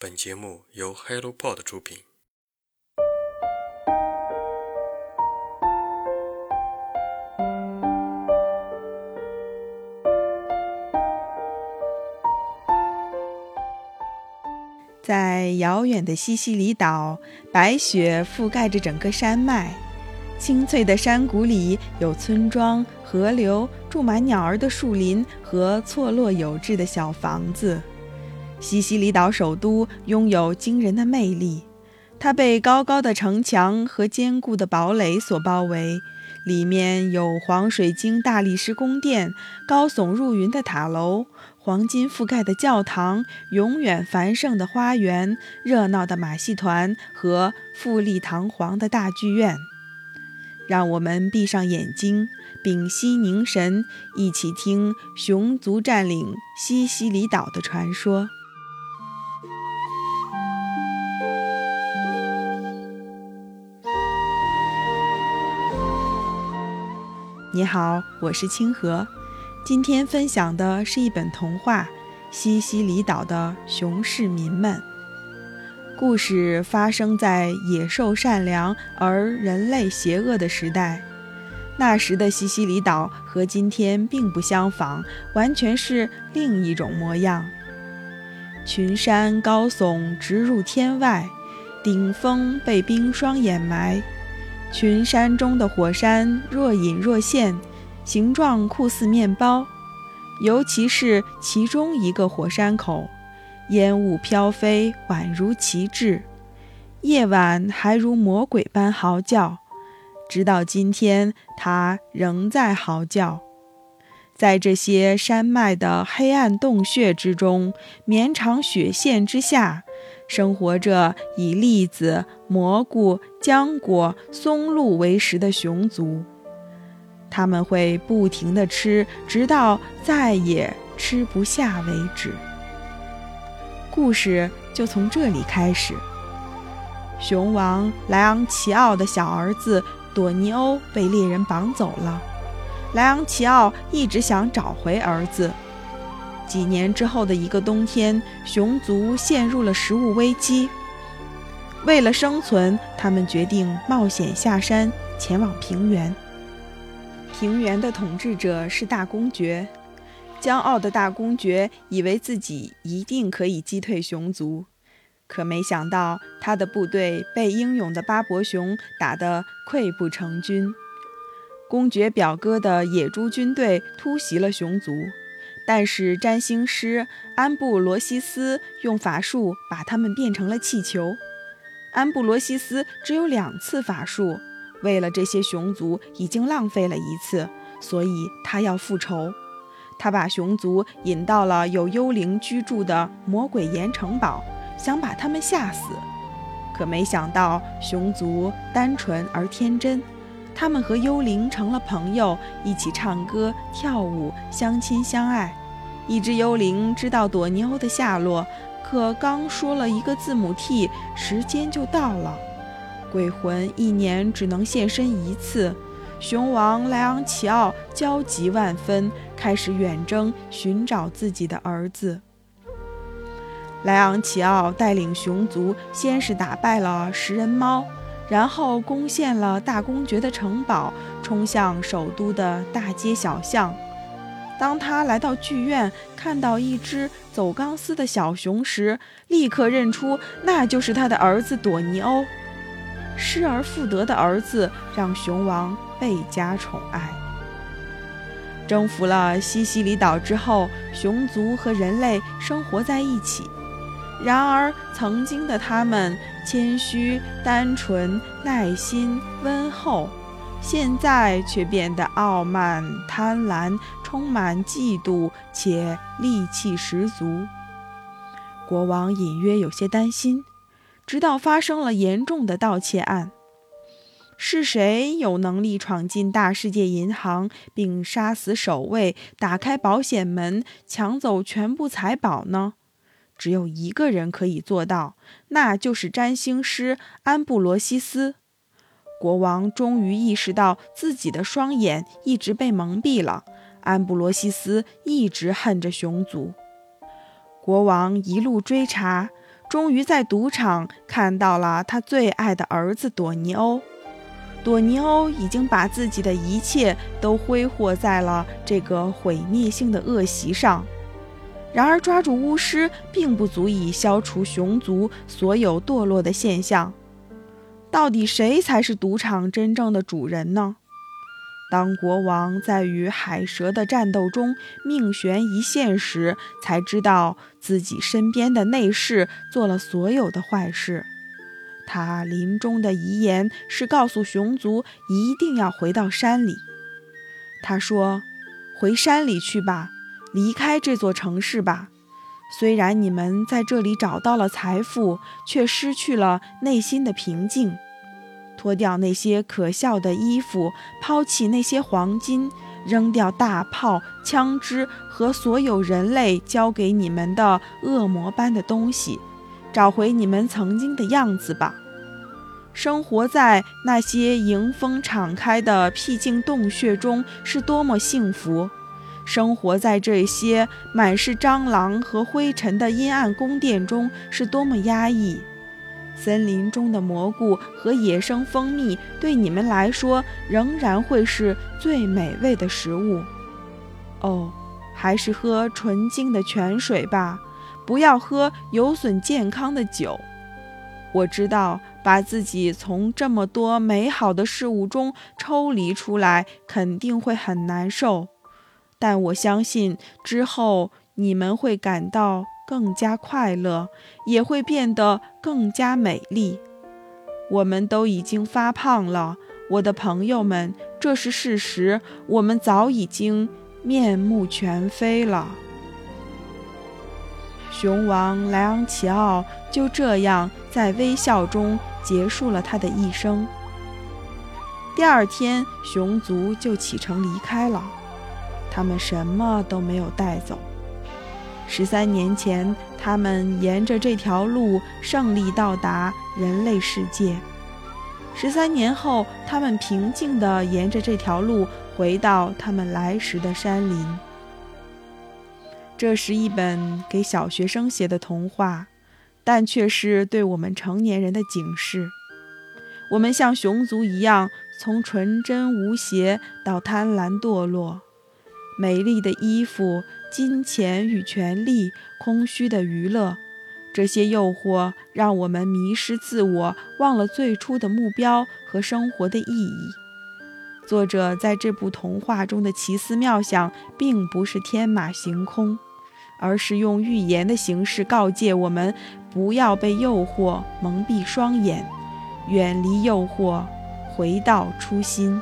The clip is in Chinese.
本节目由 HelloPod 出品。在遥远的西西里岛，白雪覆盖着整个山脉。青翠的山谷里有村庄、河流、住满鸟儿的树林和错落有致的小房子。西西里岛首都拥有惊人的魅力，它被高高的城墙和坚固的堡垒所包围，里面有黄水晶大理石宫殿、高耸入云的塔楼。黄金覆盖的教堂，永远繁盛的花园，热闹的马戏团和富丽堂皇的大剧院。让我们闭上眼睛，屏息凝神，一起听熊族占领西西里岛的传说。你好，我是清河。今天分享的是一本童话《西西里岛的熊市民们》。故事发生在野兽善良而人类邪恶的时代。那时的西西里岛和今天并不相仿，完全是另一种模样。群山高耸，直入天外，顶峰被冰霜掩埋。群山中的火山若隐若现。形状酷似面包，尤其是其中一个火山口，烟雾飘飞，宛如旗帜。夜晚还如魔鬼般嚎叫，直到今天，它仍在嚎叫。在这些山脉的黑暗洞穴之中，绵长雪线之下，生活着以栗子、蘑菇、浆果、松露为食的熊族。他们会不停地吃，直到再也吃不下为止。故事就从这里开始。熊王莱昂齐奥的小儿子朵尼欧被猎人绑走了，莱昂齐奥一直想找回儿子。几年之后的一个冬天，熊族陷入了食物危机。为了生存，他们决定冒险下山，前往平原。平原的统治者是大公爵，骄傲的大公爵以为自己一定可以击退熊族，可没想到他的部队被英勇的巴伯熊打得溃不成军。公爵表哥的野猪军队突袭了熊族，但是占星师安布罗西斯用法术把他们变成了气球。安布罗西斯只有两次法术。为了这些熊族已经浪费了一次，所以他要复仇。他把熊族引到了有幽灵居住的魔鬼岩城堡，想把他们吓死。可没想到，熊族单纯而天真，他们和幽灵成了朋友，一起唱歌、跳舞、相亲相爱。一只幽灵知道朵尼欧的下落，可刚说了一个字母 T，时间就到了。鬼魂一年只能现身一次，熊王莱昂齐奥焦急万分，开始远征寻找自己的儿子。莱昂齐奥带领熊族，先是打败了食人猫，然后攻陷了大公爵的城堡，冲向首都的大街小巷。当他来到剧院，看到一只走钢丝的小熊时，立刻认出那就是他的儿子朵尼欧。失而复得的儿子让熊王倍加宠爱。征服了西西里岛之后，熊族和人类生活在一起。然而，曾经的他们谦虚、单纯、耐心、温厚，现在却变得傲慢、贪婪，充满嫉妒，且戾气十足。国王隐约有些担心。直到发生了严重的盗窃案，是谁有能力闯进大世界银行，并杀死守卫，打开保险门，抢走全部财宝呢？只有一个人可以做到，那就是占星师安布罗西斯。国王终于意识到自己的双眼一直被蒙蔽了。安布罗西斯一直恨着熊族。国王一路追查。终于在赌场看到了他最爱的儿子朵尼欧。朵尼欧已经把自己的一切都挥霍在了这个毁灭性的恶习上。然而，抓住巫师并不足以消除熊族所有堕落的现象。到底谁才是赌场真正的主人呢？当国王在与海蛇的战斗中命悬一线时，才知道自己身边的内侍做了所有的坏事。他临终的遗言是告诉熊族一定要回到山里。他说：“回山里去吧，离开这座城市吧。虽然你们在这里找到了财富，却失去了内心的平静。”脱掉那些可笑的衣服，抛弃那些黄金，扔掉大炮、枪支和所有人类交给你们的恶魔般的东西，找回你们曾经的样子吧。生活在那些迎风敞开的僻静洞穴中是多么幸福，生活在这些满是蟑螂和灰尘的阴暗宫殿中是多么压抑。森林中的蘑菇和野生蜂蜜对你们来说仍然会是最美味的食物。哦，还是喝纯净的泉水吧，不要喝有损健康的酒。我知道把自己从这么多美好的事物中抽离出来肯定会很难受，但我相信之后你们会感到。更加快乐，也会变得更加美丽。我们都已经发胖了，我的朋友们，这是事实。我们早已经面目全非了。熊王莱昂齐奥就这样在微笑中结束了他的一生。第二天，熊族就启程离开了，他们什么都没有带走。十三年前，他们沿着这条路胜利到达人类世界。十三年后，他们平静地沿着这条路回到他们来时的山林。这是一本给小学生写的童话，但却是对我们成年人的警示。我们像熊族一样，从纯真无邪到贪婪堕落。美丽的衣服。金钱与权力，空虚的娱乐，这些诱惑让我们迷失自我，忘了最初的目标和生活的意义。作者在这部童话中的奇思妙想，并不是天马行空，而是用寓言的形式告诫我们：不要被诱惑蒙蔽双眼，远离诱惑，回到初心。